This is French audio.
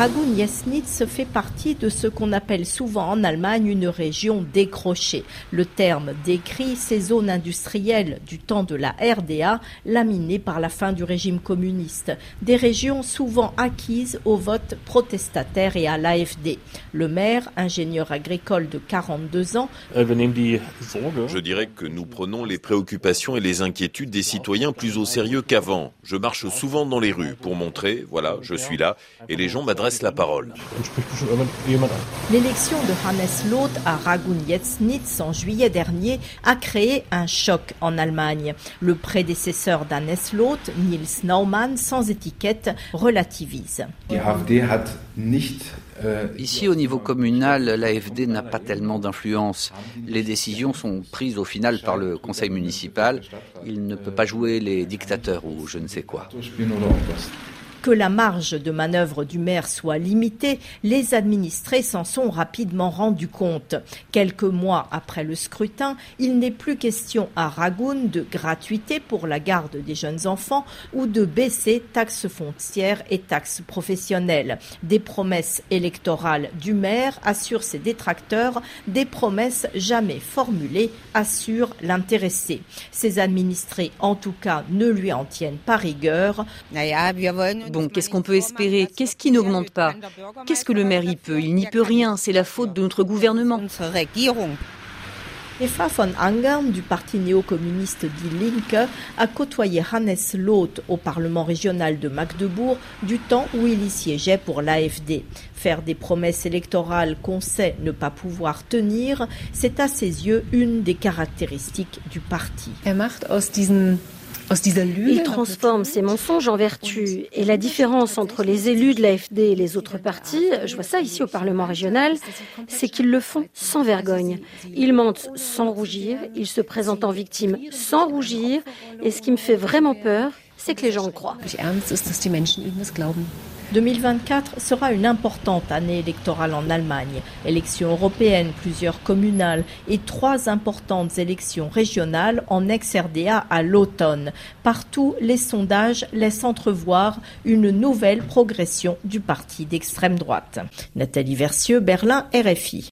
Ragun-Jesnitz fait partie de ce qu'on appelle souvent en Allemagne une région décrochée. Le terme décrit ces zones industrielles du temps de la RDA, laminées par la fin du régime communiste. Des régions souvent acquises au vote protestataire et à l'AFD. Le maire, ingénieur agricole de 42 ans, je dirais que nous prenons les préoccupations et les inquiétudes des citoyens plus au sérieux qu'avant. Je marche souvent dans les rues pour montrer, voilà, je suis là, et les gens m'adressent la parole. L'élection de Hannes Loth à Ragun-Jetznitz en juillet dernier a créé un choc en Allemagne. Le prédécesseur d'Hannes Loth, Niels Naumann, sans étiquette, relativise. Ici, au niveau communal, l'AFD n'a pas tellement d'influence. Les décisions sont prises au final par le conseil municipal. Il ne peut pas jouer les dictateurs ou je ne sais quoi que la marge de manœuvre du maire soit limitée, les administrés s'en sont rapidement rendus compte. Quelques mois après le scrutin, il n'est plus question à Ragoun de gratuité pour la garde des jeunes enfants ou de baisser taxes foncières et taxes professionnelles. Des promesses électorales du maire assurent ses détracteurs, des promesses jamais formulées assurent l'intéressé. Ses administrés, en tout cas, ne lui en tiennent pas rigueur. Bon, qu'est-ce qu'on peut espérer? Qu'est-ce qui n'augmente pas? Qu'est-ce que le maire y peut? Il n'y peut rien, c'est la faute de notre gouvernement. Eva von Angern du parti néo-communiste Die Linke a côtoyé Hannes Loth au Parlement régional de Magdebourg du temps où il y siégeait pour l'AFD. Faire des promesses électorales qu'on sait ne pas pouvoir tenir, c'est à ses yeux une des caractéristiques du parti. Er il transforme ses mensonges en vertu. Et la différence entre les élus de l'AFD et les autres partis, je vois ça ici au Parlement régional, c'est qu'ils le font sans vergogne. Ils mentent sans rougir, ils se présentent en victime sans rougir. Et ce qui me fait vraiment peur, c'est que les gens le croient. 2024 sera une importante année électorale en Allemagne. Élections européennes, plusieurs communales et trois importantes élections régionales en ex-RDA à l'automne. Partout, les sondages laissent entrevoir une nouvelle progression du parti d'extrême droite. Nathalie Versieux, Berlin, RFI.